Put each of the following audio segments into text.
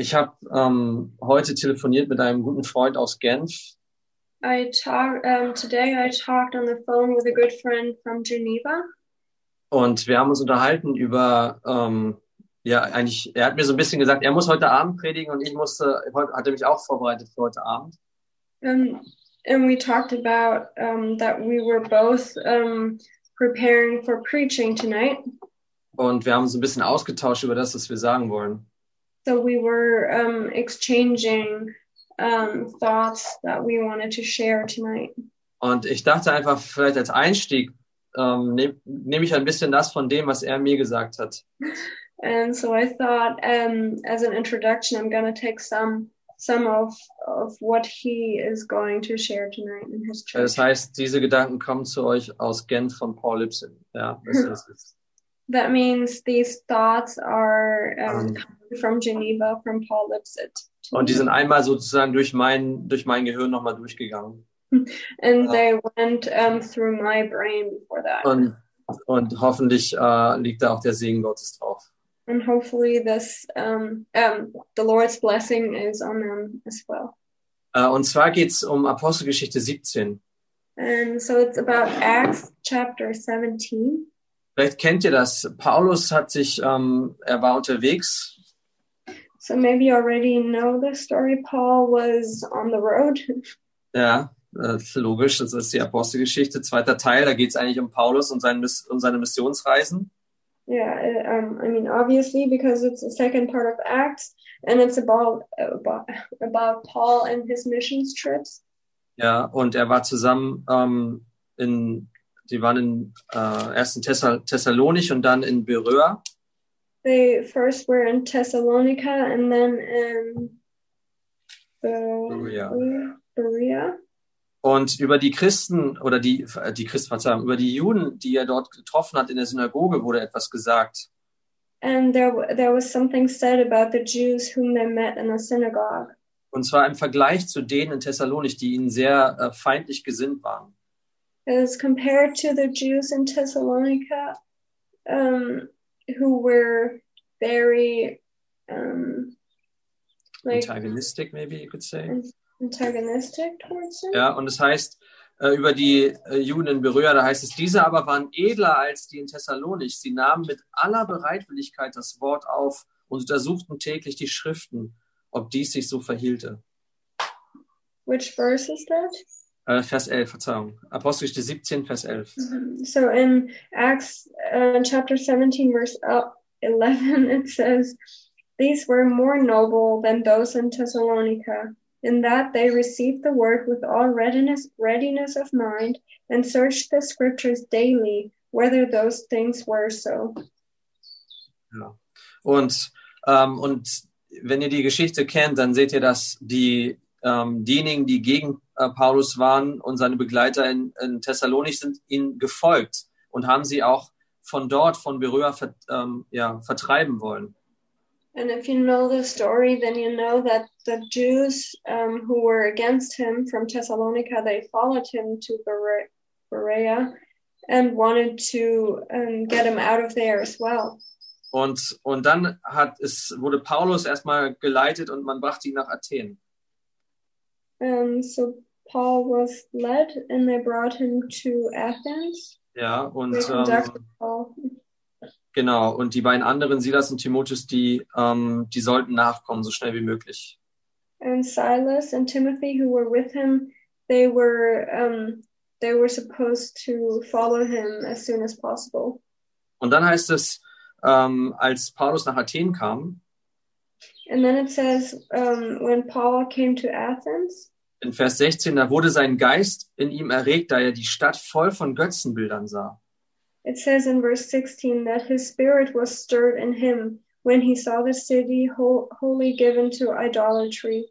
Ich habe ähm, heute telefoniert mit einem guten Freund aus Genf I talked um, today. I talked on the phone with a good friend from Geneva, und wir haben uns unterhalten über, ähm, ja, eigentlich, er hat mir so ein bisschen gesagt, er muss heute Abend predigen und ich musste, heute hatte mich auch vorbereitet für heute Abend. um, and we talked about um, that we were both um, preparing for preaching tonight. Und wir haben uns ein bisschen ausgetauscht über das, was wir sagen wollen. So we were um, exchanging um, thoughts that we wanted to share tonight. Und ich dachte einfach, vielleicht als Einstieg ähm, nehme nehm ich ein bisschen das von dem, was er mir gesagt hat. And so I thought, um, as an introduction, I'm going to take some some of of what he is going to share tonight in his church. Das heißt, diese Gedanken kommen zu euch aus Genf von Paul Lipson. Ja, das ist es. That means these thoughts are um, from Geneva, from Paul Lipset. Und die sind einmal sozusagen durch mein, durch mein Gehirn nochmal durchgegangen. and Ja. they went um, through my brain before that. Und, und hoffentlich äh, liegt da auch der Segen Gottes drauf. and hopefully, this um, um, the Lord's blessing is on them as well. Äh, und zwar geht's um Apostelgeschichte 17. And so it's about Acts chapter 17. Vielleicht kennt ihr das. Paulus hat sich, ähm, er war unterwegs So maybe you already know the story. Paul was on the road. Ja, äh, logisch, das ist die Apostelgeschichte, zweiter Teil, da geht es eigentlich um Paulus und, sein, Miss- und seine Missionsreisen. Yeah, um, I mean, obviously, because it's the second part of Acts, and it's about about, about Paul and his missions trips. Ja, und er war zusammen ähm, in, die waren in äh, erst in Thessal Thessalonich und dann in Beröa. They first were in Thessalonica and then in Berea. Berea. Und über die Christen oder die, äh, die Christen, Verzeihung, über die Juden, die er dort getroffen hat in der Synagoge, wurde etwas gesagt. And there, there was something said about the Jews whom they met in the synagogue. Und zwar im Vergleich zu denen in Thessalonich, die ihnen sehr äh, feindlich gesinnt waren. As compared to the Jews in Thessalonica, um, who were very um, like Antagonistic, maybe you could say. antagonistic towards him. Ja, und es heißt äh, über die äh, Juden in Beröa, da heißt es, diese aber waren edler als die in Thessalonich. Sie nahmen mit aller Bereitwilligkeit das Wort auf und untersuchten täglich die Schriften, ob dies sich so verhielte. Which verse is that? Äh, Vers 11, Verzeihung. Apostelgeschichte 17, Vers 11. So in Acts uh, chapter 17, verse uh, 11, it says, These were more noble than those in Thessalonica, in that they received the word with all readiness, readiness of mind, and searched the scriptures daily, whether those things were so. Ja. Und, ähm, und wenn ihr die Geschichte kennt, dann seht ihr, dass die, ähm, diejenigen, die gegen Paulus waren und seine Begleiter in, in Thessalonich sind, ihnen gefolgt und haben sie auch von dort, von Beröa, ver, ähm, ja, vertreiben wollen. And if you know the story, then you know that the Jews um, who were against him from Thessalonica, they followed him to Bere- Berea and wanted to um, get him out of there as well. Und, und dann hat es, wurde Paulus erstmal geleitet und man brachte ihn nach Athen. Um, so Paul was led, and they brought him to Athens. Ja, und ähm, Paul. genau, und die beiden anderen, Silas und Timotheus, die, ähm, die sollten nachkommen, so schnell wie möglich. And Silas and Timothy, who were with him, they were um, they were supposed to follow him as soon as possible. Und dann heißt es, ähm, als Paulus nach Athen kam, And then it says um, when Paul came to Athens, in Vers 16, da wurde sein Geist in ihm erregt, da er die Stadt voll von Götzenbildern sah. it says in verse 16 that his spirit was stirred in him when he saw the city wholly given to idolatry.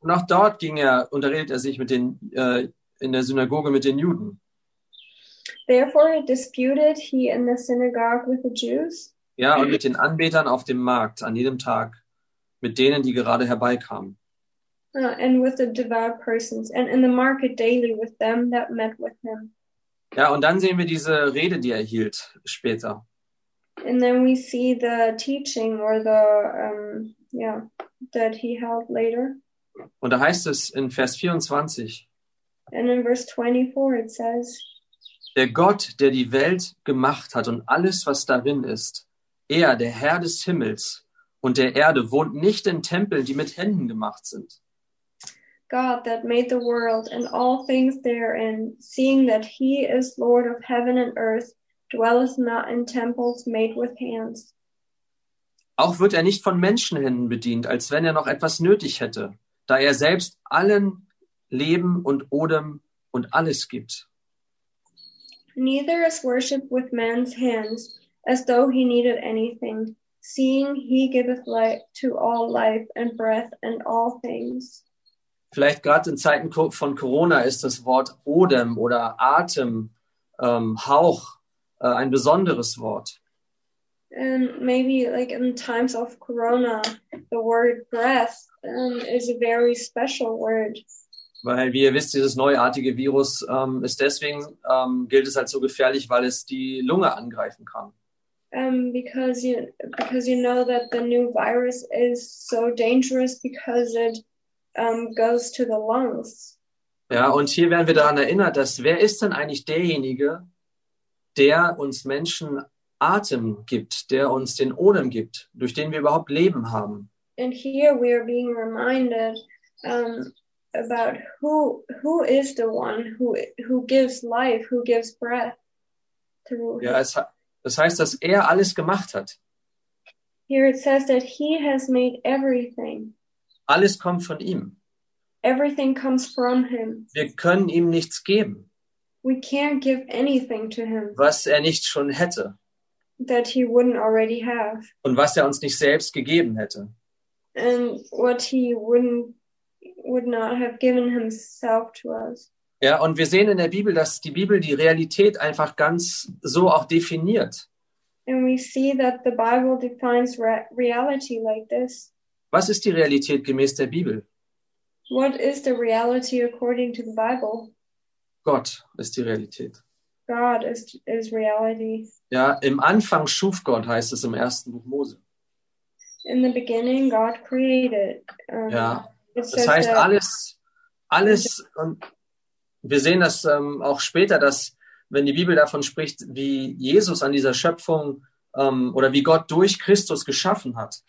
Und auch dort ging er, unterredet er sich mit den, äh, in der Synagoge mit den Juden. Therefore, disputed he in the synagogue with the Jews Ja, und mit den Anbetern auf dem Markt an jedem Tag, mit denen, die gerade herbeikamen. Uh, and with the devout persons, and in the market daily with them that met with him. Ja, und dann sehen wir diese Rede, die er hielt später. And then we see the teaching or the um, yeah, that he held later. Und da heißt es in Vers 24, And in verse 24 it says, der Gott, der die Welt gemacht hat und alles, was darin ist, er, der Herr des Himmels und der Erde, wohnt nicht in Tempeln, die mit Händen gemacht sind. God that made the world and all things therein, seeing that he is Lord of heaven and earth, dwelleth not in temples made with hands. Auch wird er nicht von Menschenhänden bedient, als wenn er noch etwas nötig hätte, da er selbst allen Leben und Odem und alles gibt. Neither is worshipped with man's hands, as though he needed anything, seeing he giveth life to all life and breath and all things. Vielleicht gerade in Zeiten von Corona ist das Wort Odem oder Atem, ähm, Hauch äh, ein besonderes Wort. And maybe like in times of corona, the word breath um, is a very special word. Weil, wie ihr wisst, dieses neuartige Virus ähm, ist deswegen, ähm, gilt es als so gefährlich, weil es die Lunge angreifen kann. Um, because you because you know that the new virus is so dangerous because it um, goes to the lungs. Ja, und hier werden wir daran erinnert, dass wer ist denn eigentlich derjenige, der uns Menschen Atem gibt, der uns den Odem gibt, durch den wir überhaupt Leben haben? And here we are being reminded um, about who who is the one who who gives life, who gives breath through. Ja, es, das heißt, dass er alles gemacht hat. Here it says that he has made everything. Alles kommt von ihm. Everything comes from him. Wir können ihm nichts geben, We can't give anything to him was er nicht schon hätte that he wouldn't already have, und was er uns nicht selbst gegeben hätte. and what he wouldn't would not have given himself to us. Ja, und wir sehen in der Bibel, dass die Bibel die Realität einfach ganz so auch definiert. And we see that the Bible defines re- reality like this. Was ist die Realität gemäß der Bibel? What is the reality according to the Bible? Gott ist die Realität. God is is reality. Ja, im Anfang schuf Gott, heißt es im ersten Buch Mose. In the beginning, God created. Um, Ja, das heißt alles, alles und wir sehen das ähm, auch später, dass wenn die Bibel davon spricht, wie Jesus an dieser Schöpfung ähm, oder wie Gott durch Christus geschaffen hat,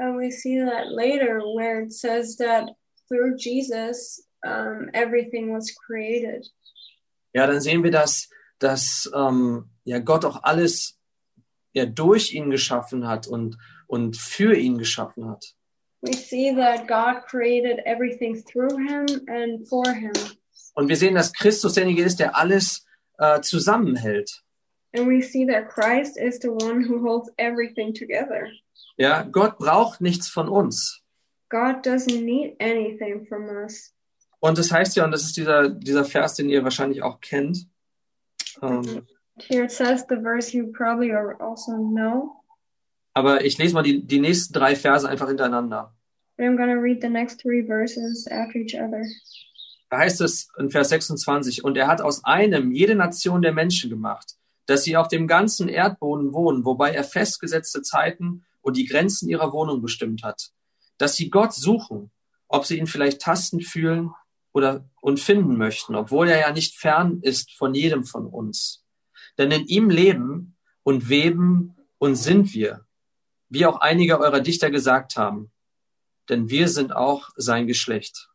And we see that later where it says that through Jesus, um, everything was created. ja, dann sehen wir, dass, dass ähm, ja Gott auch alles ja durch ihn geschaffen hat und und für ihn geschaffen hat. We see that God created everything through him and for him. Und wir sehen, dass Christus derjenige ist, der alles äh, zusammenhält. And we see that Christ is the one who holds everything together. Ja, Gott braucht nichts von uns. God doesn't need anything from us. Und das heißt ja, und das ist dieser, dieser Vers, den ihr wahrscheinlich auch kennt. Ähm, Here it says the verse you probably al- also know. aber ich lese mal die, die nächsten drei Verse einfach hintereinander. But I'm to read the next three verses after each other. Da heißt es in Vers 26, und er hat aus einem jede Nation der Menschen gemacht, dass sie auf dem ganzen Erdboden wohnen, wobei er festgesetzte Zeiten und die Grenzen ihrer Wohnung bestimmt hat, dass sie Gott suchen, ob sie ihn vielleicht tastend fühlen oder und finden möchten, obwohl er ja nicht fern ist von jedem von uns. Denn in ihm leben und weben und sind wir, wie auch einige eurer Dichter gesagt haben, denn wir sind auch sein Geschlecht.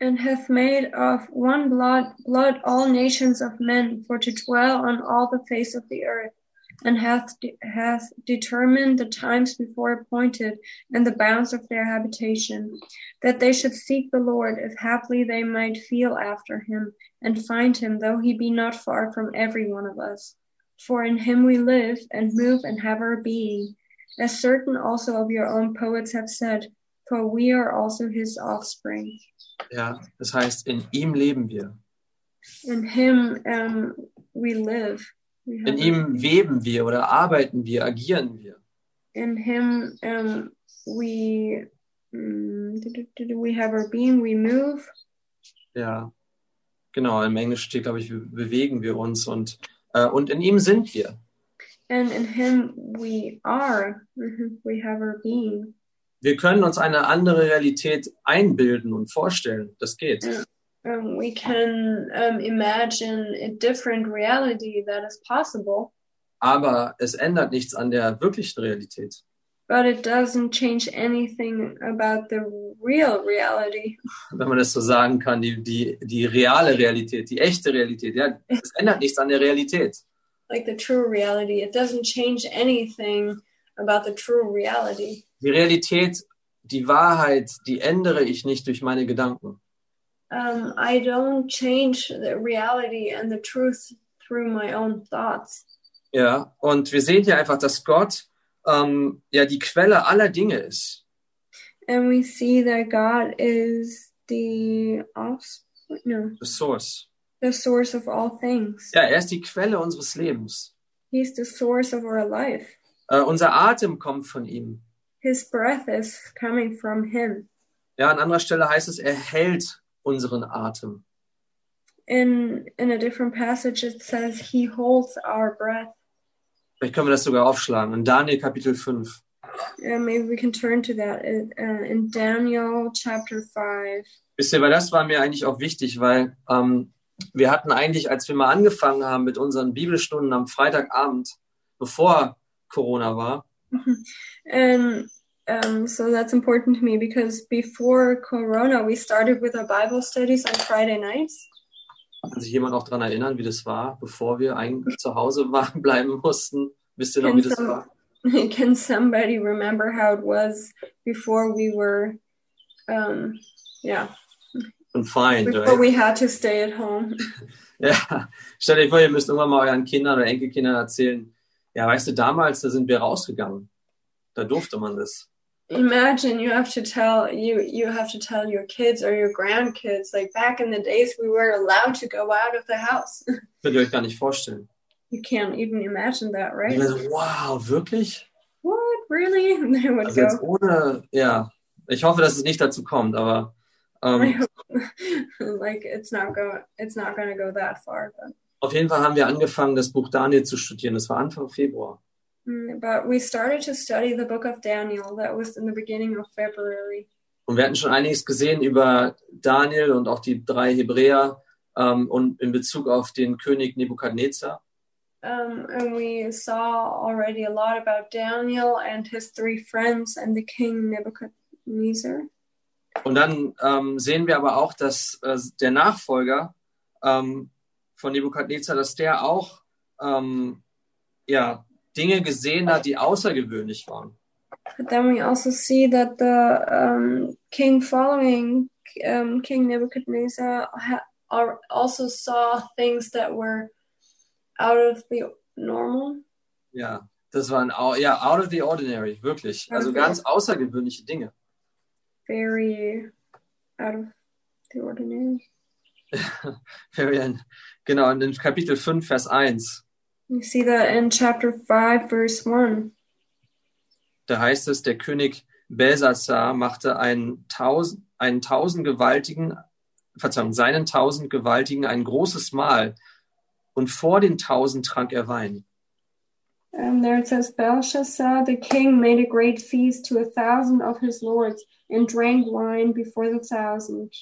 and hath made of one blood blood all nations of men for to dwell on all the face of the earth and hath de- hath determined the times before appointed and the bounds of their habitation that they should seek the lord if haply they might feel after him and find him though he be not far from every one of us for in him we live and move and have our being as certain also of your own poets have said for we are also his offspring Ja, das heißt, in ihm leben wir. In him um, we live. In ihm weben wir oder arbeiten wir, agieren wir. in him um, we mm, we have our being. We move. Ja, genau. Im Englischen steht, glaube ich, bewegen wir uns und, äh, und in ihm sind wir. And in Him we are, Mhm. we have our being. Wir können uns eine andere Realität einbilden und vorstellen. Das geht. Um, we can um, imagine a different reality that is possible, Aber es ändert nichts an der wirklichen Realität. but it doesn't change anything about the real reality. Wenn man das so sagen kann, die, die, die reale Realität, die echte Realität. Ja, es ändert nichts an der Realität. Like the true reality. It doesn't change anything about the true reality. Die Realität, die Wahrheit, die ändere ich nicht durch meine Gedanken. Um, I don't change the reality and the truth through my own thoughts. Ja, und wir sehen hier einfach, dass Gott ähm, ja die Quelle aller Dinge ist. And we see that God is the offspring, no, The Source. the source of all things. Ja, er ist die Quelle unseres Lebens. He's the source of our life. Äh, unser Atem kommt von ihm. His breath is coming from Him. Ja, an anderer Stelle heißt es, er hält unseren Atem. In in a different passage, it says He holds our breath. Vielleicht können wir das sogar aufschlagen. In Daniel Kapitel 5. And maybe we can turn to that in, uh, in Daniel chapter five. Wisst ihr, weil das war mir eigentlich auch wichtig, weil ähm, wir hatten eigentlich, als wir mal angefangen haben mit unseren Bibelstunden am Freitagabend, bevor Corona war, And um, so that's important to me because before Corona, we started with our Bible studies on Friday nights. kann sich jemand noch dran erinnern, wie das war, bevor wir eigentlich zu Hause waren, bleiben mussten? Wisst ihr noch, wie das war? Can somebody remember how it was before we were, um, yeah, Confined, before right? we had to stay at home? Ja, stellt euch vor, ihr müsst irgendwann mal euren Kindern oder Enkelkindern erzählen, ja, weißt du, damals, da sind wir rausgegangen. Da durfte man das. Imagine you have to tell you you have to tell your kids or your grandkids like back in the days we were allowed to go out of the house. Könnt ihr euch gar nicht vorstellen. You can't even imagine that, right? war so, wow, wirklich? What really? And they would Also jetzt go. ohne, ja, ich hoffe, dass es nicht dazu kommt, aber I ähm, like it's not go it's not gonna go that far, but auf jeden Fall haben wir angefangen, das Buch Daniel zu studieren. Das war Anfang Februar. Mm, but we started to study the book of Daniel. That was in the beginning of February. Und wir hatten schon einiges gesehen über Daniel und auch die drei Hebräer ähm, und in Bezug auf den König Nebukadnezar. Um, and we saw already a lot about Daniel and his three friends and the king Nebuchadnezzar. Und dann ähm, sehen wir aber auch, dass äh, der Nachfolger ähm, von Nebukadnezar, dass der auch ja, Dinge gesehen hat, die außergewöhnlich waren. But then we also see that the um, king following um, King Nebuchadnezzar ha- al- also saw things that were out of the normal. Ja, das waren ja, out of the ordinary, wirklich. Also Okay. ganz außergewöhnliche Dinge. very out of the ordinary. Very- Genau, in Kapitel 5, Vers 1, You see that in chapter 5, verse 1. da heißt es, der König Belsazar machte einen tausend, einen tausendgewaltigen, Verzeihung, seinen tausendgewaltigen ein großes Mahl und vor den tausend trank er Wein. And there it says, Belshazzar the king made a great feast to a thousand of his lords and drank wine before the thousand.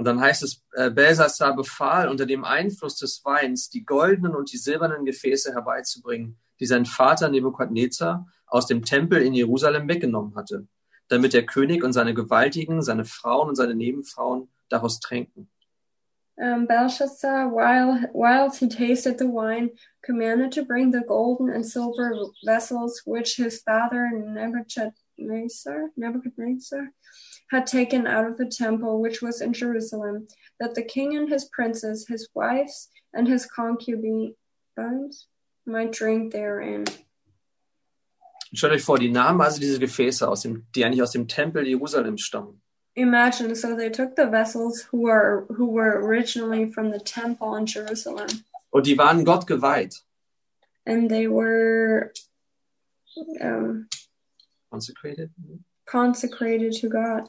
Und dann heißt es, äh, Belsazar befahl, unter dem Einfluss des Weins die goldenen und die silbernen Gefäße herbeizubringen, die sein Vater Nebukadnezar aus dem Tempel in Jerusalem weggenommen hatte, damit der König und seine Gewaltigen, seine Frauen und seine Nebenfrauen daraus tränken. Um, Belshazzar, while whilst he tasted the wine, commanded to bring the golden and silver vessels which his father Nebuchadnezzar, Nebuchadnezzar had taken out of the temple which was in Jerusalem, that the king and his princes, his wives, and his concubines might drink therein. Stellt euch vor, die nahmen also diese Gefäße aus dem, die eigentlich aus dem Tempel Jerusalem stammen. Imagine, so they took the vessels who were who were originally from the temple in Jerusalem, Und die waren Gott geweiht. and they were um, Consecrated. consecrated to God.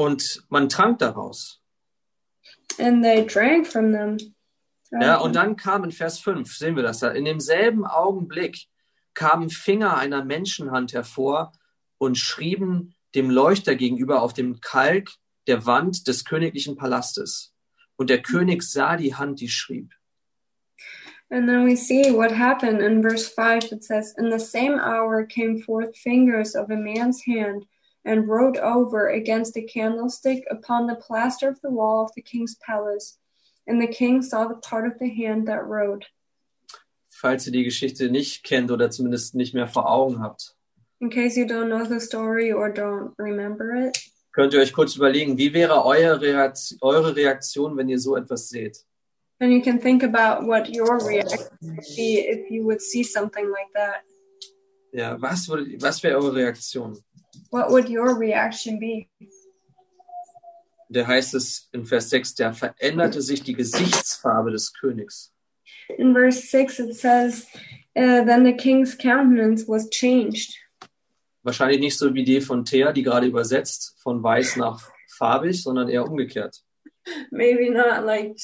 Und man trank daraus. and they drank from them. Ja, und dann kam in Vers 5, sehen wir das da, in demselben Augenblick kamen Finger einer Menschenhand hervor und schrieben dem Leuchter gegenüber auf dem Kalk der Wand des königlichen Palastes. Und der König sah die Hand, die schrieb. And then we see what happened in verse 5. It says, In the same hour came forth fingers of a man's hand and wrote over against the candlestick upon the plaster of the wall of the king's palace. And the king saw the part of the hand that wrote. Falls ihr die Geschichte nicht kennt oder zumindest nicht mehr vor Augen habt, In case you don't know the story or don't remember it, könnt ihr euch kurz überlegen, wie wäre eure Reaktion, eure Reaktion, wenn ihr so etwas seht? then you can think about what your reaction would be if you would see something like that. Ja, was, würde, was wäre eure Reaktion? What would your reaction be? Der heißt es in Vers 6, da veränderte sich die Gesichtsfarbe des Königs. In verse 6, it says, uh, Then the king's countenance was changed. Wahrscheinlich nicht so wie die von Thea, die gerade übersetzt, von weiß nach farbig, sondern eher umgekehrt. Maybe not like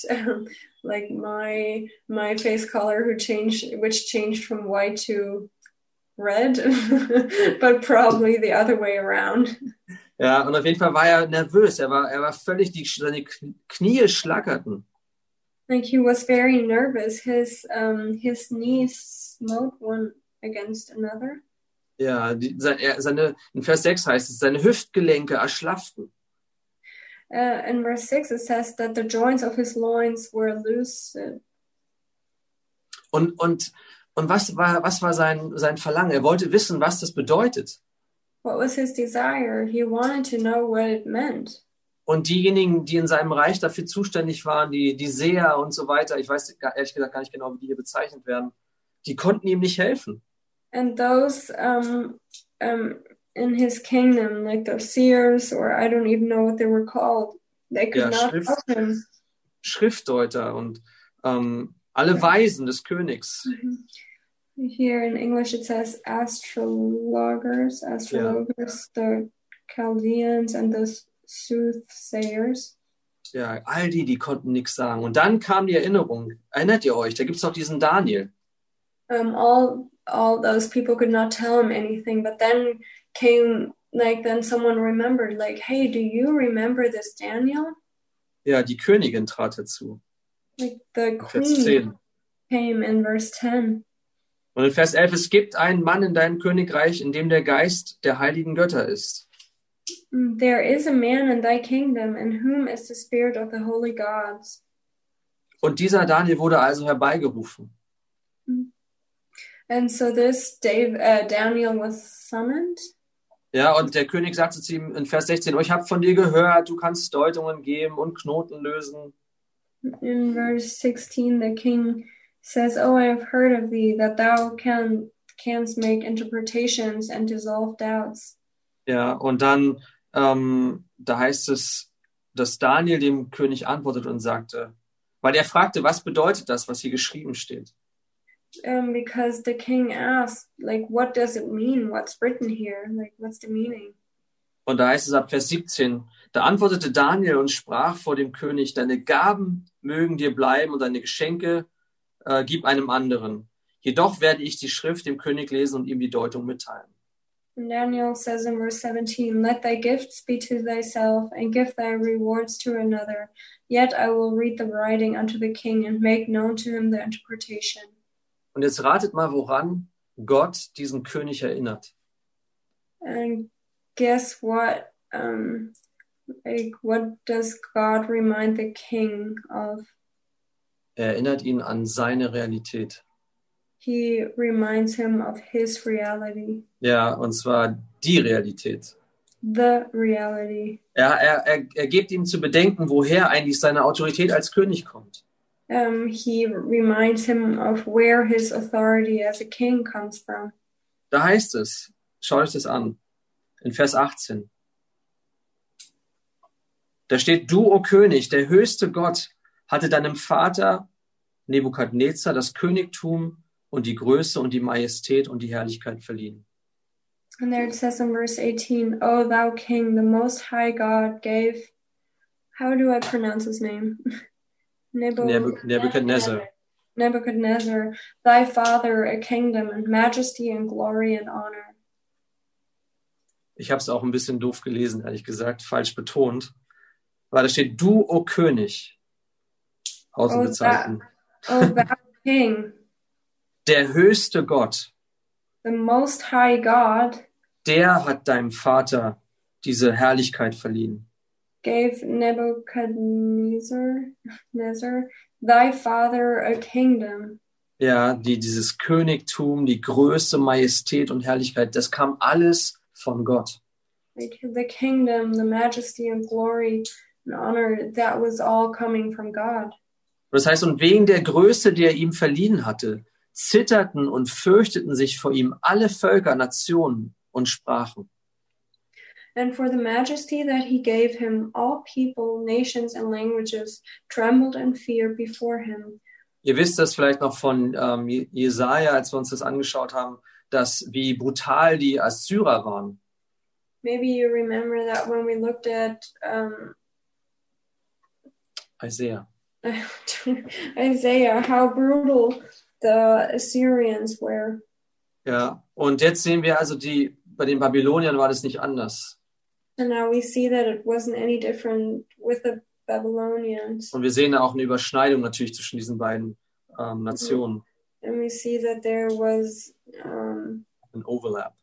like my my face color who changed which changed from white to red, but probably the other way around. Ja, und auf jeden Fall war er nervös. Er war, er war völlig, die, seine Knie schlackerten. Like he was very nervous. His um his knees smote one against another. Ja, die, sein- seine, in Vers 6 heißt es, seine Hüftgelenke erschlafften. Uh, in verse 6, it says that the joints of his loins were loose. Und, und, und was war, was war sein, sein Verlangen? Er wollte wissen, was das bedeutet. What was his desire? He wanted to know what it meant. Und diejenigen, die in seinem Reich dafür zuständig waren, die, die Seher und so weiter, ich weiß ehrlich gesagt gar nicht genau, wie die hier bezeichnet werden, die konnten ihm nicht helfen. And those um, um, in his kingdom, like the seers, or I don't even know what they were called, they could Ja, not Schrift- help him. Schriftdeuter und ähm, alle Weisen des Königs. Here in English, it says astrologers, astrologers, the Chaldeans, and the soothsayers. Ja, all die, die konnten nichts sagen. Und dann kam die Erinnerung. Erinnert ihr euch? Da gibt es doch diesen Daniel. Um, all all those people could not tell him anything, but then came like then someone remembered, like, hey, do you remember this Daniel? Ja, die Königin trat dazu. Like the queen came in verse ten. Und in Vers 11, es gibt einen Mann in deinem Königreich, in dem der Geist der heiligen Götter ist. Mm, There is a man in thy kingdom in whom is the spirit of the holy gods. Und dieser Daniel wurde also herbeigerufen. And so this Dave, uh, Daniel was summoned. Ja, und der König sagte zu ihm in Vers 16, oh, ich habe von dir gehört, du kannst Deutungen geben und Knoten lösen. In verse 16, the king says, Oh, I have heard of thee, that thou can, canst make interpretations and dissolve doubts. Ja, und dann, ähm, da heißt es, dass Daniel dem König antwortet und sagte, weil er fragte, was bedeutet das, was hier geschrieben steht? Um, because the king asked, like, what does it mean? What's written here? Like, what's the meaning? Und da heißt es ab Vers 17, da antwortete Daniel und sprach vor dem König, deine Gaben mögen dir bleiben und deine Geschenke äh, gib einem anderen. Jedoch werde ich die Schrift dem König lesen und ihm die Deutung mitteilen. And Daniel says in verse 17, Let thy gifts be to thyself, and give thy rewards to another. Yet I will read the writing unto the king, and make known to him the interpretation. Und jetzt ratet mal, woran Gott diesen König erinnert. And guess what? Um, like, what does God remind the king of? Er erinnert ihn an seine Realität. He reminds him of his reality, Ja, und zwar die Realität. the reality. Er, er, er, er gibt ihm zu bedenken, woher eigentlich seine Autorität als König kommt. Um, he reminds him of where his authority as a king comes from. Da heißt es, schaut euch das an, in Vers 18. Da steht, du, o König, der höchste Gott, hatte deinem Vater Nebukadnezar das Königtum und die Größe und die Majestät und die Herrlichkeit verliehen. And there it says in verse 18, O thou king, the most high God gave, how do I pronounce his name? Nebu- Nebuchadnezzar. Nebuchadnezzar, thy father a kingdom and majesty and glory and honor. Ich habe es auch ein bisschen doof gelesen, ehrlich gesagt, falsch betont. Weil da steht, du, o König, Ausrufezeichen, Oh, thou king, der höchste Gott, the most high God, der hat deinem Vater diese Herrlichkeit verliehen. gave Nebuchadnezzar, Nezzar, thy father a kingdom. Ja, die, dieses Königtum, die Größe, Majestät und Herrlichkeit, das kam alles von Gott. The kingdom, the majesty and glory and honor, that was all coming from God. Und das heißt, und wegen der Größe, die er ihm verliehen hatte, zitterten und fürchteten sich vor ihm alle Völker, Nationen und Sprachen. And for the majesty that he gave him, all people, nations, and languages trembled and feared before him. Ihr wisst das vielleicht noch von ähm, Jesaja, als wir uns das angeschaut haben, dass wie brutal die Assyrer waren. Maybe you remember that when we looked at um, Isaiah. Isaiah, how brutal the Assyrians were. Ja, und jetzt sehen wir also, die, bei den Babyloniern war das nicht anders. And now we see that it wasn't any different with the Babylonians. Und wir sehen da auch eine Überschneidung natürlich zwischen diesen beiden ähm, Nationen, And we see that there was um, ein Overlap.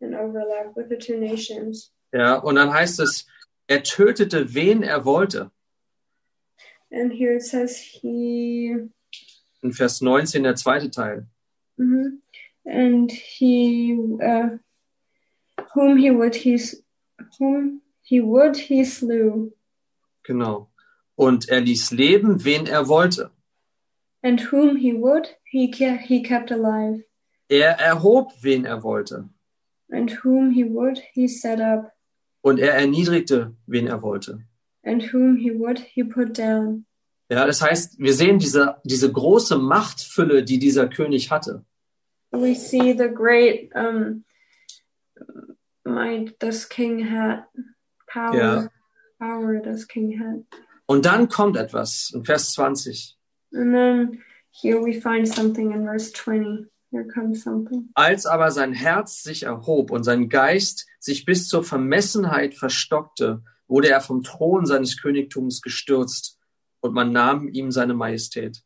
an overlap with the two nations. Ja, und dann heißt es, er tötete, wen er wollte. And here it says he, In Vers 19, der zweite Teil. mhm. and he, uh, whom he would he, whom he would he slew, Genau. Und er ließ leben, wen er wollte. and whom he would he he kept alive, Er erhob, wen er wollte. and whom he would he set up, Und er erniedrigte, wen er wollte. And whom he would he put down. Ja, das heißt, wir sehen diese, diese große Machtfülle, die dieser König hatte. We see the great um, might this king had, power, Yeah. power this king had. Und dann kommt etwas in Vers 20. And then here we find something in verse 20. Here comes something. Als aber sein Herz sich erhob und sein Geist sich bis zur Vermessenheit verstockte, wurde er vom Thron seines Königtums gestürzt und man nahm ihm seine Majestät.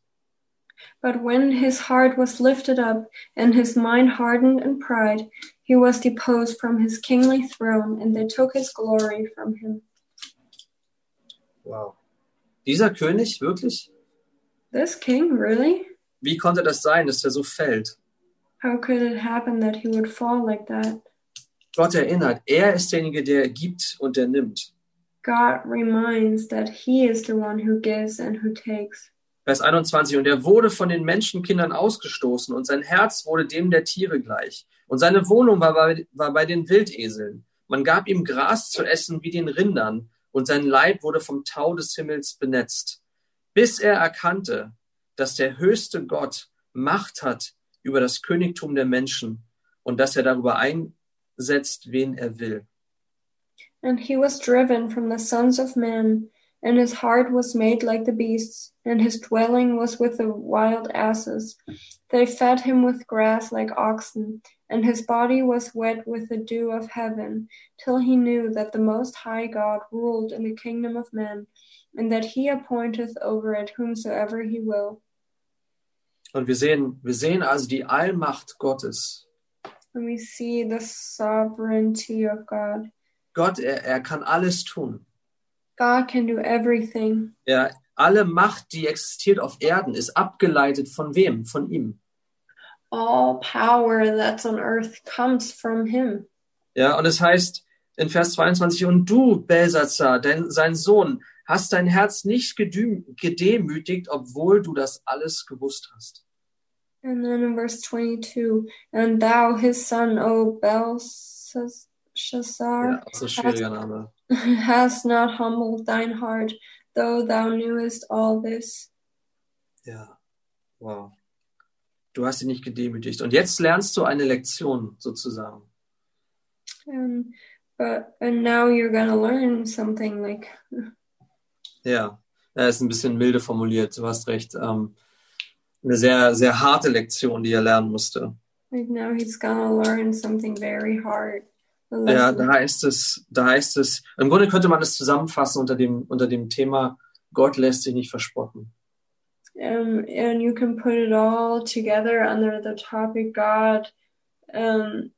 But when his heart was lifted up and his mind hardened in pride, he was deposed from his kingly throne, and they took his glory from him. Wow. Dieser König, wirklich? This king, really? Wie konnte das sein, dass er so fällt? How could it happen that he would fall like that? Gott erinnert, er ist derjenige, der gibt und der nimmt. God reminds that he is the one who gives and who takes. Vers 21. Und er wurde von den Menschenkindern ausgestoßen und sein Herz wurde dem der Tiere gleich. Und seine Wohnung war bei, war bei den Wildeseln. Man gab ihm Gras zu essen wie den Rindern und sein Leib wurde vom Tau des Himmels benetzt. Bis er erkannte, dass der höchste Gott Macht hat über das Königtum der Menschen und dass er darüber einsetzt, wen er will. And he was driven from the sons of men, and his heart was made like the beasts, and his dwelling was with the wild asses. They fed him with grass like oxen, and his body was wet with the dew of heaven, till he knew that the Most High God ruled in the kingdom of men, and that he appointeth over it whomsoever he will. Und wir sehen, wir sehen also die Allmacht Gottes. And we see the sovereignty of God. Gott, er, er kann alles tun. God can do everything. Ja, alle Macht, die existiert auf Erden, ist abgeleitet von wem? Von ihm. All power that's on earth comes from him. Ja, und es heißt in Vers 22, und du, Belsazar, dein, sein Sohn, hast dein Herz nicht gedemütigt, obwohl du das alles gewusst hast. And then in verse 22, and thou, his son, O Belshazzar, Ja, so Name. hast not humbled thine heart, though thou knewest all this. Ja, wow. Du hast ihn nicht gedemütigt. Und jetzt lernst du eine Lektion sozusagen. And but and now you're gonna learn something like Ja. Er ist ein bisschen milde formuliert, du hast recht. Ähm, eine sehr, sehr harte Lektion, die er lernen musste. Like now he's gonna learn something very hard. Ja, da heißt es, da heißt es, im Grunde könnte man es zusammenfassen unter dem, unter dem Thema, Gott lässt sich nicht verspotten. Um, and you can put it all together under the topic God um,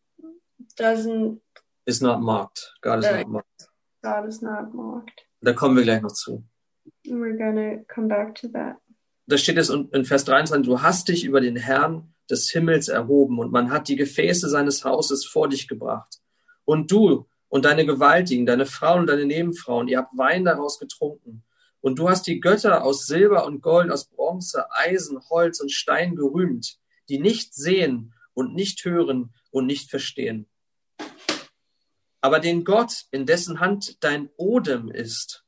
doesn't, Is not mocked. God is not mocked. God is not mocked. Da kommen wir gleich noch zu. We're gonna come back to that. Da steht es in in Vers 23, du hast dich über den Herrn des Himmels erhoben und man hat die Gefäße seines Hauses vor dich gebracht. Und du und deine Gewaltigen, deine Frauen und deine Nebenfrauen, ihr habt Wein daraus getrunken. Und du hast die Götter aus Silber und Gold, aus Bronze, Eisen, Holz und Stein gerühmt, die nicht sehen und nicht hören und nicht verstehen. Aber den Gott, in dessen Hand dein Odem ist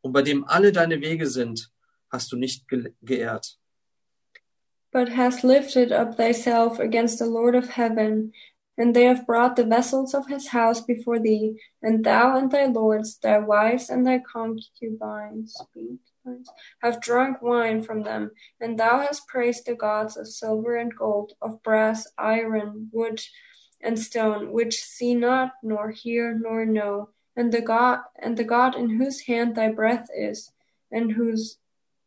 und bei dem alle deine Wege sind, hast du nicht ge geehrt. But hast lifted up thyself against the Lord of heaven, and they have brought the vessels of his house before thee, and thou and thy lords, thy wives and thy concubines, have drunk wine from them, and thou hast praised the gods of silver and gold, of brass, iron, wood, and stone, which see not, nor hear, nor know, and the God and the God in whose hand thy breath is, and whose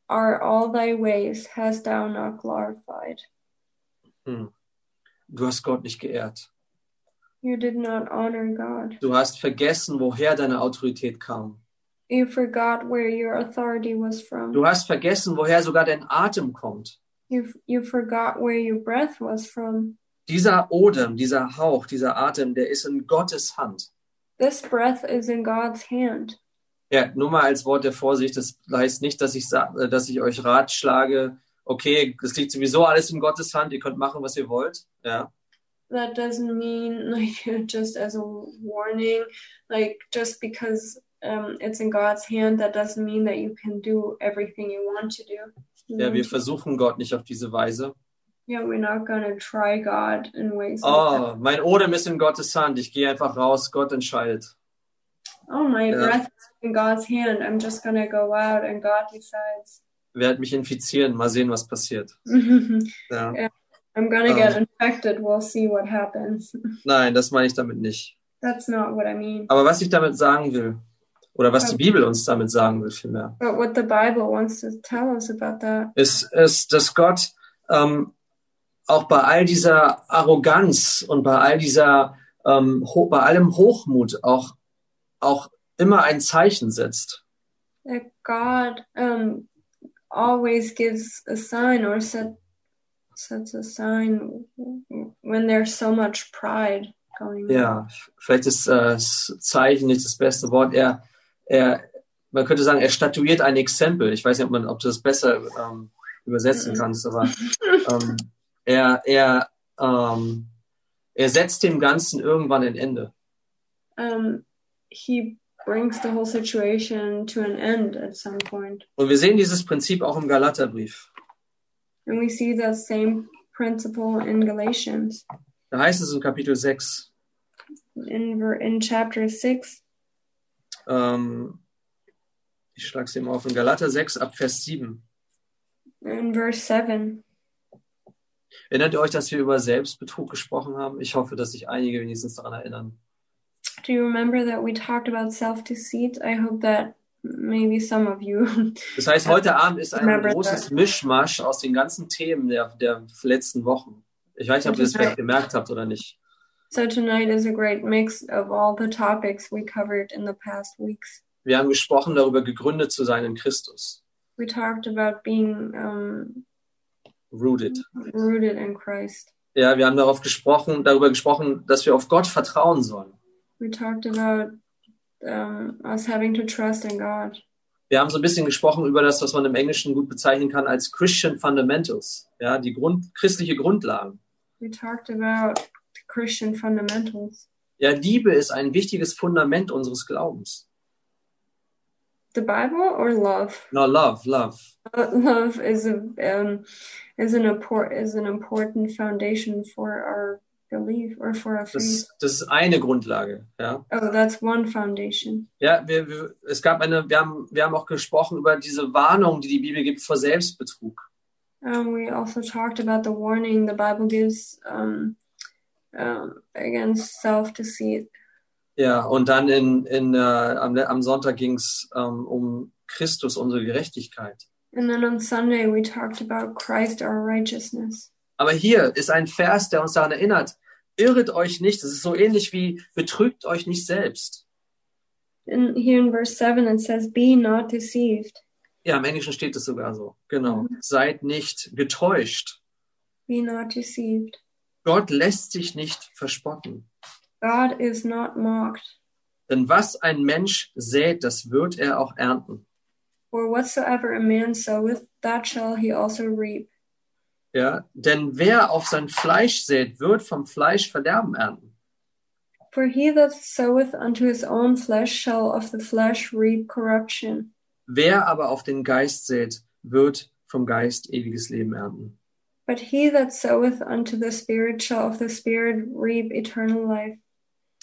are all thy ways, hast thou not glorified. Hm. Du hast Gott nicht geehrt. You did not honor God. Du hast vergessen, woher deine Autorität kam. You forgot where your authority was from. Du hast vergessen, woher sogar dein Atem kommt. You, you forgot where your breath was from. Dieser Odem, dieser Hauch, dieser Atem, der ist in Gottes Hand. This breath is in God's hand. Ja, nur mal als Wort der Vorsicht, das heißt nicht, dass ich, äh, dass ich euch ratschlage, okay, das liegt sowieso alles in Gottes Hand, ihr könnt machen, was ihr wollt. Ja. That doesn't mean like just as a warning, like just because um, it's in God's hand, that doesn't mean that you can do everything you want to do. Ja, wir versuchen Gott nicht auf diese Weise. yeah, we're not gonna try God in ways. like that. Oh, mein Odem ist in Gottes Hand, ich gehe einfach raus, Gott entscheidet. Oh, my Yeah. breath is in God's hand. I'm just gonna go out and God decides. Werd mich infizieren, mal sehen, was passiert. I'm Ja. Gonna Oh. get infected. We'll see what happens. Nein, das meine ich damit nicht. That's not what I mean. Aber was ich damit sagen will, oder was die Bibel uns damit sagen will vielmehr, But what the Bible wants to tell us about that ist, ist dass Gott ähm, auch bei all dieser Arroganz und bei all dieser, ähm, bei allem Hochmut auch, auch immer ein Zeichen setzt. that God um always gives a sign or set sets a sign when there's so much pride going on. Ja, vielleicht ist äh, das Zeichen nicht das beste Wort. Er, er, man könnte sagen, er statuiert ein Exempel. Ich weiß nicht, ob, man, ob du das besser ähm, übersetzen Mhm. kannst, aber ähm, er, er, ähm, er setzt dem Ganzen irgendwann ein Ende. Um, he brings the whole situation to an end at some point. Und wir sehen dieses Prinzip auch im Galaterbrief. And we see that same principle in Galatians. Da heißt es in Kapitel 6, In in chapter six, ähm, ich schlage es eben auf, in Galater 6 ab Vers 7. in verse seven. Erinnert ihr euch, dass wir über Selbstbetrug gesprochen haben? Ich hoffe, dass sich einige wenigstens daran erinnern. Do you remember that we talked about self-deceit? I hope that maybe some of you Das heißt, heute Abend ist ein großes that. Mischmasch aus den ganzen Themen der, der letzten Wochen. Ich weiß nicht, ob ihr das vielleicht gemerkt habt oder nicht. So tonight is a great mix of all the topics we covered in the past weeks. Wir haben gesprochen darüber, gegründet zu sein in Christus. We talked about being um, Rooted. rooted in Christ. Ja, wir haben darauf gesprochen, darüber gesprochen, dass wir auf Gott vertrauen sollen. We talked about um, us having to trust in God. Wir haben so ein bisschen gesprochen über das, was man im Englischen gut bezeichnen kann als Christian Fundamentals. Ja, die Grund, christliche Grundlagen. We talked about Christian fundamentals. Ja, Liebe ist ein wichtiges Fundament unseres Glaubens. The Bible or love? No, love, love. Uh, Love is a um, is an import is an important foundation for our or for faith. Das, das ist eine Grundlage. Ja, Oh, that's one foundation. ja wir, wir, es gab eine, wir haben, wir haben auch gesprochen über diese Warnung, die die Bibel gibt vor Selbstbetrug. Um, we also talked about the warning the Bible gives um, um, against self-deceit. Ja, und dann in, in, äh, am, am Sonntag ging es ähm, um Christus, unsere Gerechtigkeit. And then on Sunday we talked about Christ, our righteousness. Aber hier ist ein Vers, der uns daran erinnert, irret euch nicht. Das ist so ähnlich wie betrügt euch nicht selbst. And here in verse 7 it says, Be not deceived. Ja, im Englischen steht es sogar so. Genau. Seid nicht getäuscht. Be not deceived. Gott lässt sich nicht verspotten. God is not mocked. Denn was ein Mensch sät, das wird er auch ernten. For whatsoever a man soweth, that shall he also reap. Ja, denn wer auf sein Fleisch sät, wird vom Fleisch Verderben ernten. For he that soweth unto his own flesh shall of the flesh reap corruption. Wer aber auf den Geist sät, wird vom Geist ewiges Leben ernten. But he that soweth unto the Spirit shall of the Spirit reap eternal life.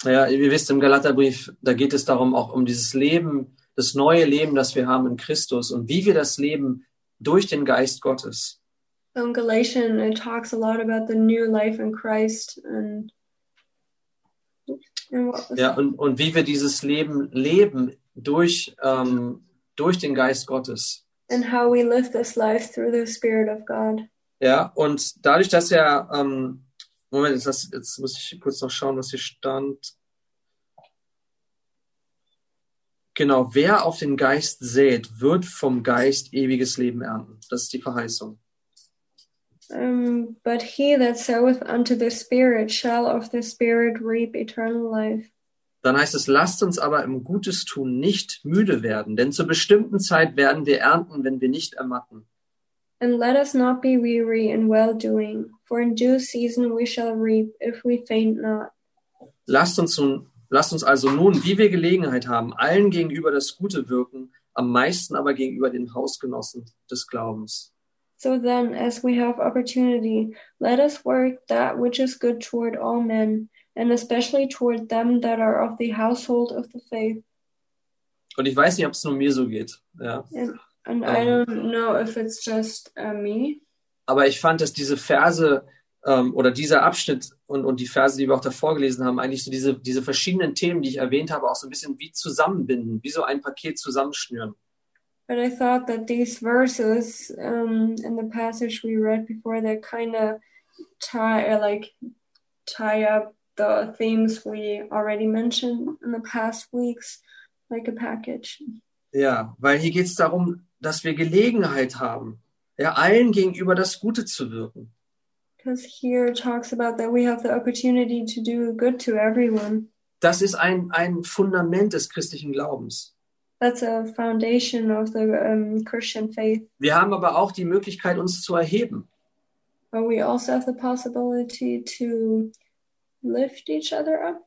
Ja, ihr wisst, im Galaterbrief, da geht es darum, auch um dieses Leben, das neue Leben, das wir haben in Christus und wie wir das leben durch den Geist Gottes. In Galatian, it talks a lot about the new life in Christ and, and Ja, und, und wie wir dieses Leben leben durch, ähm, durch den Geist Gottes. and how we live this life through the Spirit of God. Ja, und dadurch, dass er, ähm, Moment, jetzt, lass- jetzt muss ich kurz noch schauen, was hier stand. Genau, wer auf den Geist sät, wird vom Geist ewiges Leben ernten. Das ist die Verheißung. Um, but he that soweth unto the Spirit shall of the Spirit reap eternal life. Dann heißt es, lasst uns aber im Gutes tun nicht müde werden, denn zur bestimmten Zeit werden wir ernten, wenn wir nicht ermatten. And let us not be weary in well doing, for in due season we shall reap if we faint not. Lasst uns, nun, lasst uns also nun, wie wir Gelegenheit haben, allen gegenüber das Gute wirken, am meisten aber gegenüber den Hausgenossen des Glaubens. So then, as we have opportunity, let us work that which is good toward all men, and especially toward them that are of the household of the faith. Und ich weiß nicht, ob es nur mir so geht. Ja. And, and I Um. don't know if it's just uh, me, Aber ich fand, dass diese Verse ähm, oder dieser Abschnitt und, und die Verse, die wir auch davor gelesen haben, eigentlich so diese, diese verschiedenen Themen, die ich erwähnt habe, auch so ein bisschen wie zusammenbinden, wie so ein Paket zusammenschnüren. But I thought that these verses um, in the passage we read before that kind of tie, like, tie up the themes we already mentioned in the past weeks, like a package. Ja, weil hier geht es darum, dass wir Gelegenheit haben, ja, allen gegenüber das Gute zu wirken. Because here talks about that we have the opportunity to do good to everyone. Das ist ein, ein Fundament des christlichen Glaubens. That's a foundation of the um, Christian faith. Wir haben aber auch die Möglichkeit, uns zu erheben. But we also have the possibility to lift each other up.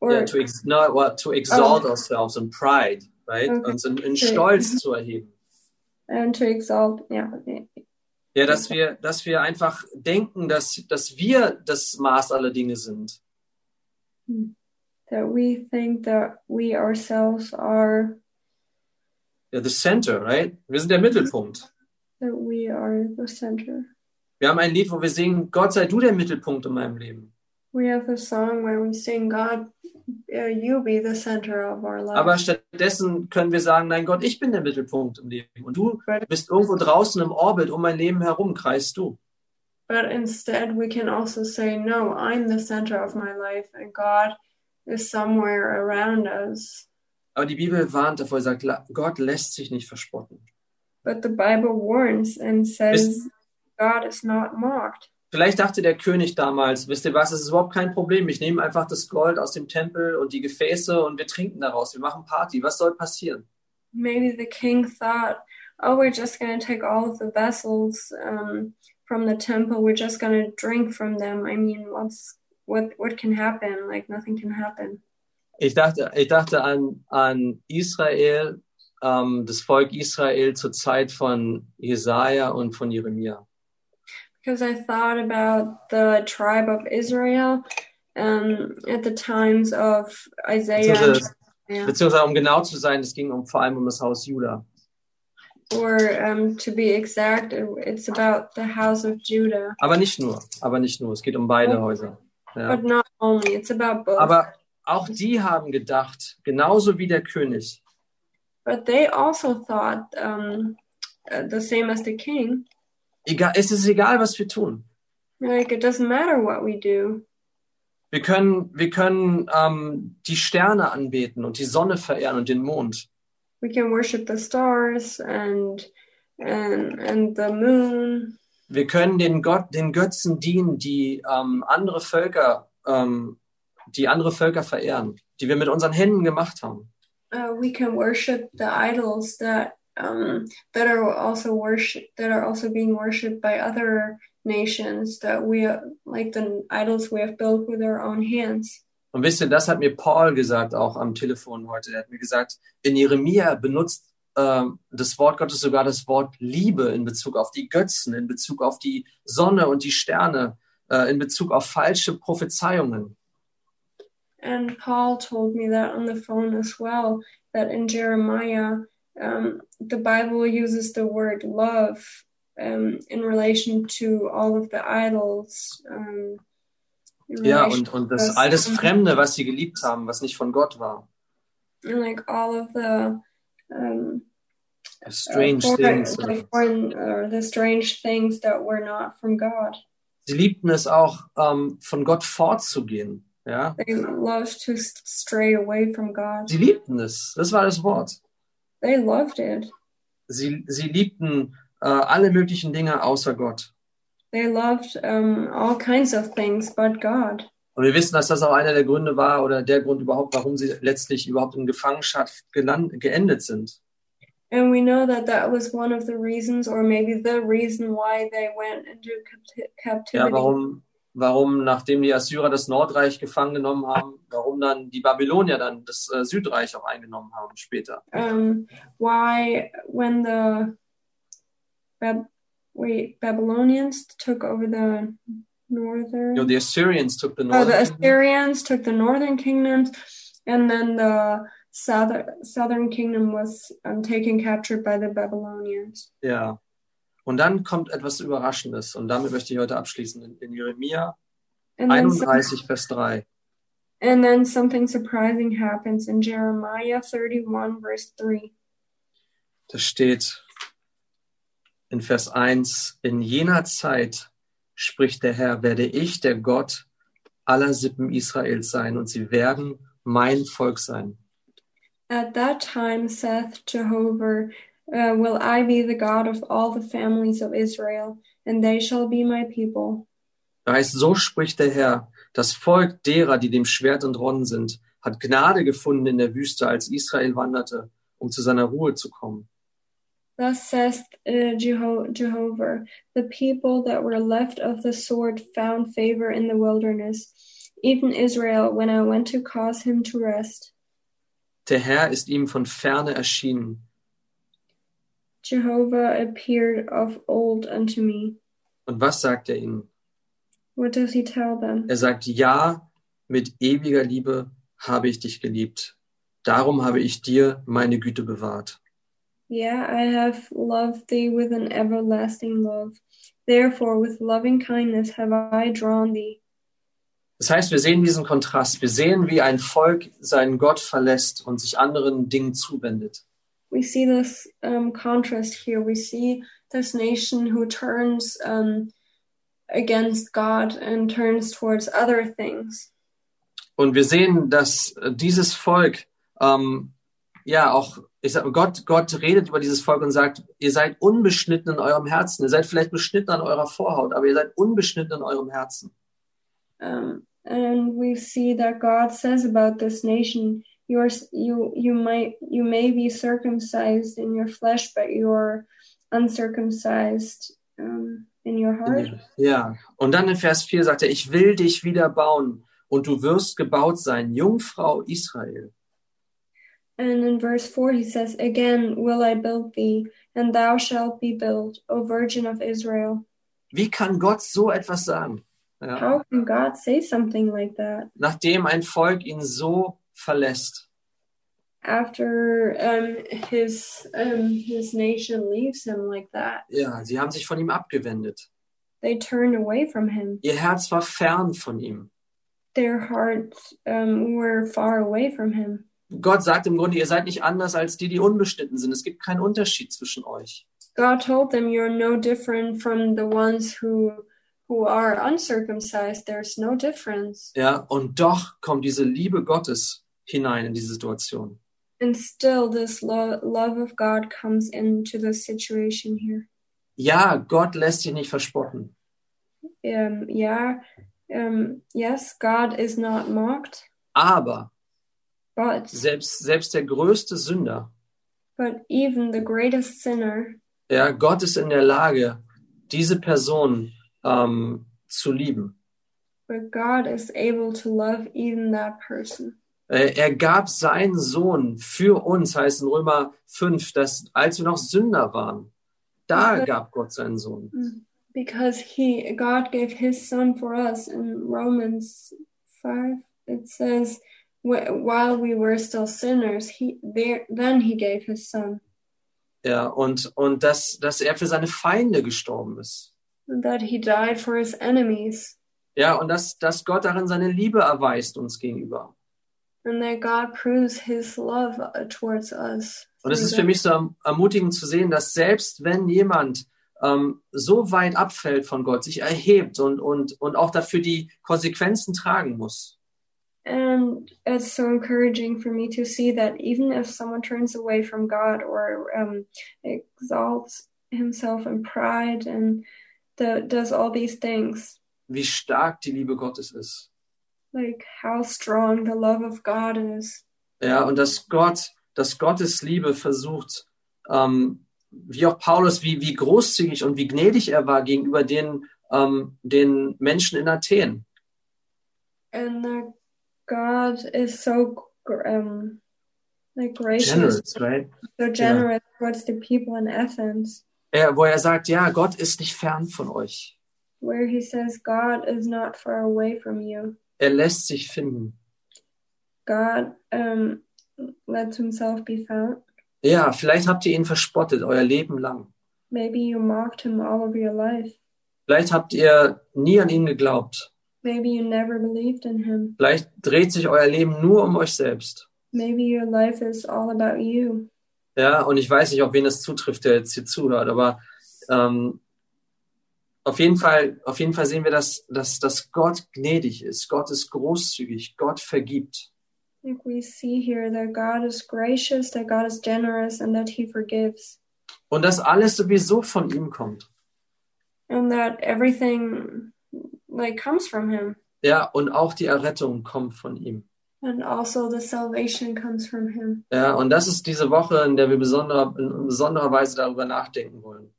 Or Ja, to, ex no, well, to exalt ourselves in pride, right? Okay. Uns in, in Okay. Stolz zu erheben. and to exalt, yeah. yeah. Ja, dass wir, dass wir einfach denken, dass, dass wir das Maß aller Dinge sind. That we think that we ourselves are the center, right? Wir sind der Mittelpunkt. that we are the center. Wir haben ein Lied, wo wir singen, Gott sei du der Mittelpunkt in meinem Leben. We have a song where we sing, God, uh, you be the center of our life. Aber stattdessen können wir sagen, nein Gott, ich bin der Mittelpunkt im Leben. Und du bist irgendwo draußen im Orbit um mein Leben herum, kreist du. But instead, we can also say, No, I'm the center of my life, and God is somewhere around us. Aber die Bibel warnt davor, sagt, Gott lässt sich nicht verspotten. But the Bible warns and says, God is not mocked. Vielleicht dachte der König damals, wisst ihr was, es ist überhaupt kein Problem. Ich nehme einfach das Gold aus dem Tempel und die Gefäße und wir trinken daraus. Wir machen Party. Was soll passieren? Maybe the king thought, Oh, we're just going to take all of the vessels um, from the temple. We're just going to drink from them. I mean, what's what what can happen? Like nothing can happen. Ich dachte, ich dachte an, an Israel, ähm, das Volk Israel zur Zeit von Jesaja und von Jeremia. because I thought about the tribe of Israel um, at the times of Isaiah. Beziehungsweise, beziehungsweise um genau zu sein, es ging um, vor allem um das Haus Juda. Or um, to be exact, it- it's about the house of Judah. Aber nicht nur, aber nicht nur. Es geht um beide Häuser. Ja. But not only, it's about both. Aber auch die haben gedacht, genauso wie der König, but they also thought um, uh, the same as the king. egal, es ist egal, was wir tun. Like, it doesn't matter what we do. Wir können, wir können ähm, die Sterne anbeten und die Sonne verehren und den Mond. We can worship the stars and and and the moon. Wir können den Gott, den Götzen dienen, die ähm, andere Völker, ähm, die andere Völker verehren, die wir mit unseren Händen gemacht haben. Uh, we can worship the idols that um, that are also worship that are also being worshipped by other nations that we like the idols we have built with our own hands. Und wisst ihr, das hat mir Paul gesagt, auch am Telefon heute. Er hat mir gesagt, in Jeremia benutzt ähm, das Wort Gottes sogar das Wort Liebe in Bezug auf die Götzen, in Bezug auf die Sonne und die Sterne, äh, in Bezug auf falsche Prophezeiungen. And Paul told me that on the phone as well, that in Jeremiah, um, the Bible uses the word love um, in relation to all of the idols. Um, Ja, und, und das all das Fremde, was sie geliebt haben, was nicht von Gott war. and like all of the um, Strange uh, foreign, things. like foreign, uh, the strange things that were not from God. Sie liebten es auch, ähm, von Gott fortzugehen. Ja, They loved to stray away from God. sie liebten es. Das war das Wort. They loved it. Sie, sie liebten äh, alle möglichen Dinge außer Gott. They loved um, all kinds of things but God. Und wir wissen, dass das auch einer der Gründe war oder der Grund überhaupt, warum sie letztlich überhaupt in Gefangenschaft geland, geendet sind. And we know that that was one of the reasons, or maybe the reason why they went into capti- captivity. Ja, warum, warum, nachdem die Assyrer das Nordreich gefangen genommen haben, warum dann die Babylonier dann das äh, Südreich auch eingenommen haben später. Um, why, when the Bab- wait, Babylonians took over the northern, know, the Assyrians took the oh, northern the kingdom. Assyrians took the northern kingdoms, and then the southern southern kingdom was um, taken captured by the Babylonians. Ja. Und dann kommt etwas Überraschendes und damit möchte ich heute abschließen. In, in Jeremia And then, some- 31, Vers 3. and then something surprising happens in Jeremiah 31, verse 3. Da steht in Vers 1, in jener Zeit spricht der Herr, werde ich der Gott aller Sippen Israels sein und sie werden mein Volk sein. At that time, saith Jehovah, uh, will I be the God of all the families of Israel, and they shall be my people. Da heißt, so spricht der Herr, das Volk derer, die dem Schwert entronnen sind, hat Gnade gefunden in der Wüste, als Israel wanderte, um zu seiner Ruhe zu kommen. Thus saith uh, Jeho- Jehovah, the people that were left of the sword found favor in the wilderness, even Israel, when I went to cause him to rest. Der Herr ist ihm von ferne erschienen. Jehovah appeared of old unto me. Und was sagt er ihnen? What does he tell them? Er sagt, ja, mit ewiger Liebe habe ich dich geliebt. Darum habe ich dir meine Güte bewahrt. Yeah, I have loved thee with an everlasting love. Therefore, with loving kindness have I drawn thee. Das heißt, wir sehen diesen Kontrast. Wir sehen, wie ein Volk seinen Gott verlässt und sich anderen Dingen zuwendet. We see this um, contrast here. We see this nation who turns um, against God and turns towards other things. Und wir sehen, dass dieses Volk, ähm, ja, auch, ich sag Gott, Gott redet über dieses Volk und sagt, ihr seid unbeschnitten in eurem Herzen. Ihr seid vielleicht beschnitten an eurer Vorhaut, aber ihr seid unbeschnitten in eurem Herzen. Um, and we see that God says about this nation, you are you you might you may be circumcised in your flesh, but you're uncircumcised um, in your heart. Ja, und dann in Vers 4 sagt er, ich will dich wieder bauen und du wirst gebaut sein, Jungfrau Israel. And in verse 4, he says, Again will I build thee, and thou shalt be built, O Virgin of Israel. Wie kann Gott so etwas sagen? Ja. How can God say something like that Nachdem ein Volk ihn so verlässt. after um, his um, his nation leaves him like that? Ja, sie haben sich von ihm abgewendet. They turned away from him. Ihr Herz war fern von ihm. Their hearts um, were far away from him. Gott sagt im Grunde, ihr seid nicht anders als die, die unbeschnitten sind. Es gibt keinen Unterschied zwischen euch. God told them, "You're no different from the ones who who are uncircumcised. There's no difference." Ja, und doch kommt diese Liebe Gottes hinein in diese Situation. And still, this lo- love of God comes into the situation here. Ja, Gott lässt sich nicht verspotten. Um, yeah, um, yes, God is not mocked, Aber but selbst, selbst der größte Sünder, but even the greatest sinner, ja, Gott ist in der Lage, diese Person ähm, zu lieben. but God is able to love even that person. Äh, Er gab seinen Sohn für uns, heißt in Römer 5, dass als wir noch Sünder waren, da gab Gott seinen Sohn. because he God gave his son for us in Romans 5 it says "Wh- while we were still sinners he there then he gave his son Ja, und, und dass, dass er für seine Feinde gestorben ist. and that he died for his enemies Ja, und dass, dass Gott darin seine Liebe erweist uns gegenüber. And that God proves his love uh, towards us Und es ist für mich so erm- ermutigend zu sehen, dass selbst wenn jemand ähm, so weit abfällt von Gott, sich erhebt und, und, und auch dafür die Konsequenzen tragen muss, and it's so encouraging for me to see that even if someone turns away from God or um, exalts himself in pride and the, does all these things wie stark die Liebe Gottes ist. Like how strong the love of God is. Ja, und dass Gott, dass Gottes Liebe versucht, ähm, wie auch Paulus, wie, wie großzügig und wie gnädig er war gegenüber den, ähm, den Menschen in Athen. And that God is so um like gracious, Generous, right? so generous towards the people in Athens, Er, wo er sagt, ja, Gott ist nicht fern von euch. where he says God is not far away from you. Er lässt sich finden. God um lets himself be found. Ja, vielleicht habt ihr ihn verspottet, euer Leben lang. Maybe you mocked him all of your life. Vielleicht habt ihr nie an ihn geglaubt. Maybe you never believed in him. Vielleicht dreht sich euer Leben nur um euch selbst. Maybe your life is all about you. Ja, und ich weiß nicht, auf wen es zutrifft, der jetzt hier zuhört, aber ähm, auf jeden Fall, auf jeden Fall sehen wir, dass, dass, dass Gott gnädig ist. Gott ist großzügig. Gott vergibt. I think we see here that God is gracious, that God is generous, and that he forgives. Und dass alles sowieso von ihm kommt. and that everything like comes from him Ja, und auch die Errettung kommt von ihm. and also the salvation comes from him Ja, und das ist diese Woche, in der wir besonderer, in besonderer Weise darüber nachdenken wollen.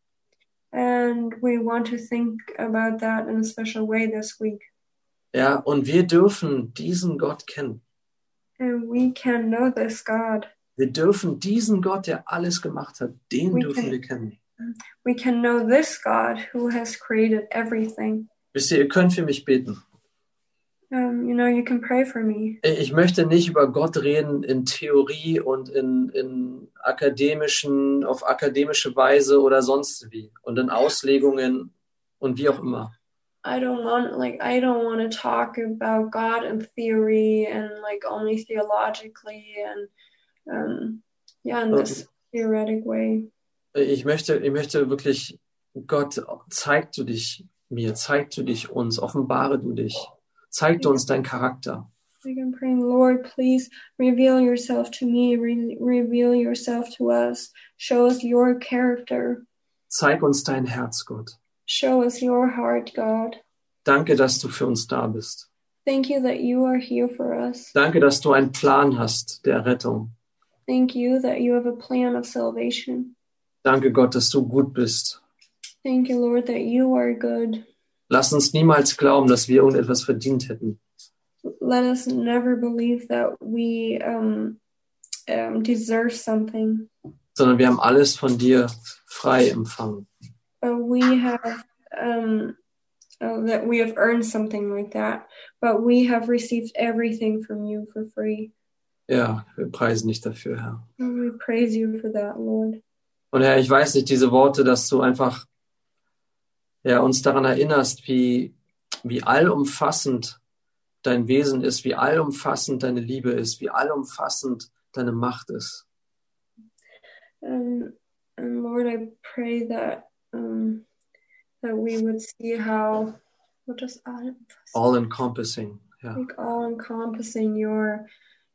And we want to think about that in a special way this week Ja, und wir dürfen diesen Gott kennen. and we can know this god Wir dürfen diesen Gott, der alles gemacht hat, den We dürfen can- wir kennen. we can know this god who has created everything Wisst ihr, ihr könnt für mich beten. Um, you know you can pray for me. Ich möchte nicht über Gott reden in Theorie und in, in akademischen, auf akademische Weise oder sonst wie und in Auslegungen und wie auch immer. i don't want like i don't want to talk about god in theory and like only theologically and um yeah in this theoretic way. Ich möchte, ich möchte wirklich, Gott, zeig du dich mir, zeig du dich uns, offenbare du dich, zeig du uns deinen Charakter. Like I'm praying, Lord, please reveal yourself to me, re- reveal yourself to us, show us your character, Zeig uns dein Herz, Gott. show us your heart, God. Danke, dass du für uns da bist. Thank you that you are here for us. Danke, dass du einen Plan hast der Rettung. Thank you that you have a plan of salvation. Danke, Gott, dass du gut bist. Thank you, Lord, that you are good. Lass uns niemals glauben, dass wir irgendetwas verdient hätten. Let us never believe that we um, um, deserve something, sondern wir haben alles von dir frei empfangen. but we have um, uh, that we have earned something like that, but we have received everything from you for free. Ja, wir preisen dich dafür, Herr. And we praise you for that, Lord. Und Herr, ich weiß nicht, diese Worte, dass du einfach ja, uns daran erinnerst, wie, wie allumfassend dein Wesen ist, wie allumfassend deine Liebe ist, wie allumfassend deine Macht ist. Um, and Lord, I pray that um, that we would see how what does all encompassing. Ja. like all encompassing your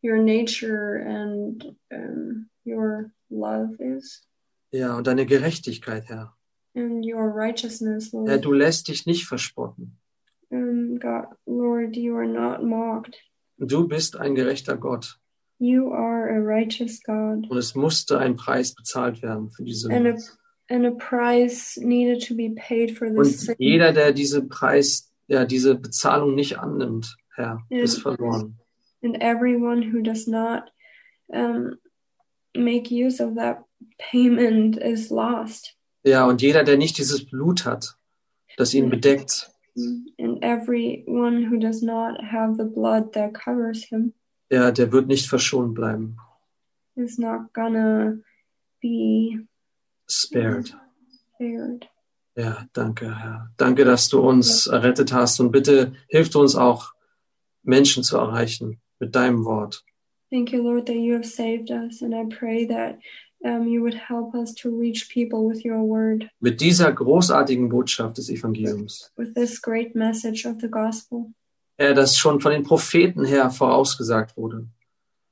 your nature and um, your love is ja, und deine Gerechtigkeit, Herr. And your righteousness, Lord. Herr, du lässt dich nicht verspotten. Um, God, Lord, you are not mocked. Du bist ein gerechter Gott. You are a righteous God, Und es musste ein Preis bezahlt werden für diese and a and a price needed to be paid for this Und jeder, der diese Preis, ja, diese Bezahlung nicht annimmt, Herr, Ja. ist verloren. and everyone who does not um, make use of that payment is lost. Ja, und jeder, der nicht dieses Blut hat, das ihn bedeckt, And everyone who does not have the blood that covers him ja, der wird nicht verschont bleiben. is not gonna be Spared. spared. Ja, danke, Herr. Danke, dass du uns errettet hast und bitte hilf uns auch, Menschen zu erreichen mit deinem Wort. Thank you, Lord, that you have saved us, and I pray that um, you would help us to reach people with your word, Mit dieser großartigen Botschaft des Evangeliums. with this great message of the gospel Herr, das schon von den Propheten her vorausgesagt wurde.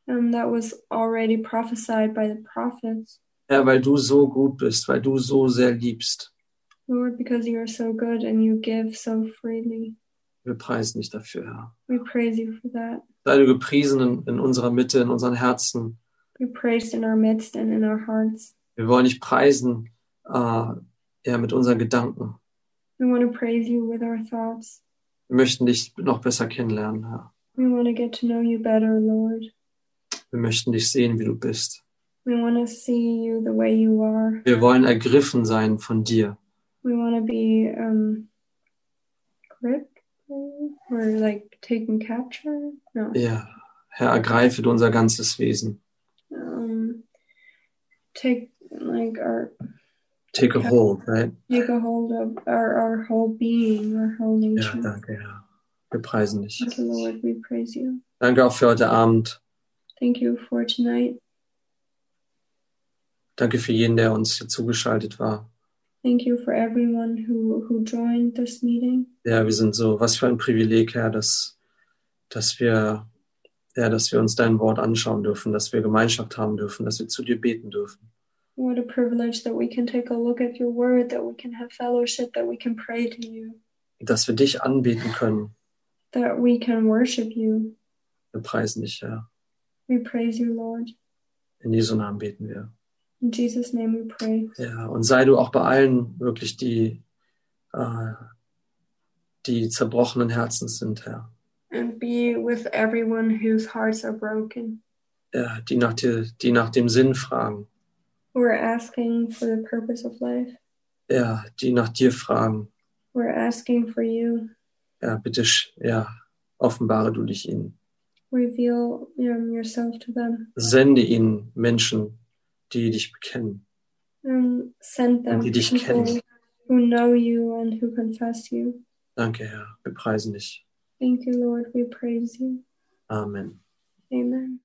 um, that was already prophesied by the prophets. Herr, weil du so gut bist, weil du so sehr liebst. Lord, because you are so good and you give so freely. Wir preisen dich dafür, Herr. We praise you for that. Sei du gepriesen in, in unserer Mitte, in unseren Herzen. Be praised in our midst and in our hearts. Wir wollen dich preisen, äh, ja, mit unseren Gedanken. We want to praise you with our thoughts. Wir möchten dich noch besser kennenlernen, Herr. We want to get to know you better, Lord. Wir möchten dich sehen, wie du bist. We want to see you the way you are. Wir wollen ergriffen sein von dir. We want to be um, gripped or like taken capture. No. Ja, Herr, ergreife du unser ganzes Wesen. Take like our Take a hold, right? take a hold of our, our whole being, our whole Ja, nature. danke, Herr. Wir preisen dich. You, Lord. We praise you. Danke auch für heute Abend. Thank you for tonight. Danke für jeden, der uns hier zugeschaltet war. Thank you for everyone who, who joined this meeting. Ja, wir sind so, was für ein Privileg, Herr, dass, dass wir, ja, dass wir uns dein Wort anschauen dürfen, dass wir Gemeinschaft haben dürfen, dass wir zu dir beten dürfen. What a privilege that we can take a look at your word, that we can have fellowship, that we can pray to you, Dass wir dich anbeten können. that we can worship you. Wir preisen dich, Herr. We praise you, Lord. In Jesu Namen beten wir. In Jesus' name we pray. Ja, und sei du auch bei allen wirklich, die, äh, die zerbrochenen Herzens sind, Herr. And be with everyone whose hearts are broken. Ja, die nach dir, die nach dem Sinn fragen. Who are asking for the purpose of life. Ja, die nach dir fragen. Who are asking for you. Ja, bitte, ja, offenbare du dich ihnen. Reveal um, yourself to them. Sende ihnen Menschen, die dich bekennen. Um, send them die dich people kennen. who know you and who confess you. Danke, Herr. Wir preisen dich. Thank you, Lord. We praise you. Amen. Amen.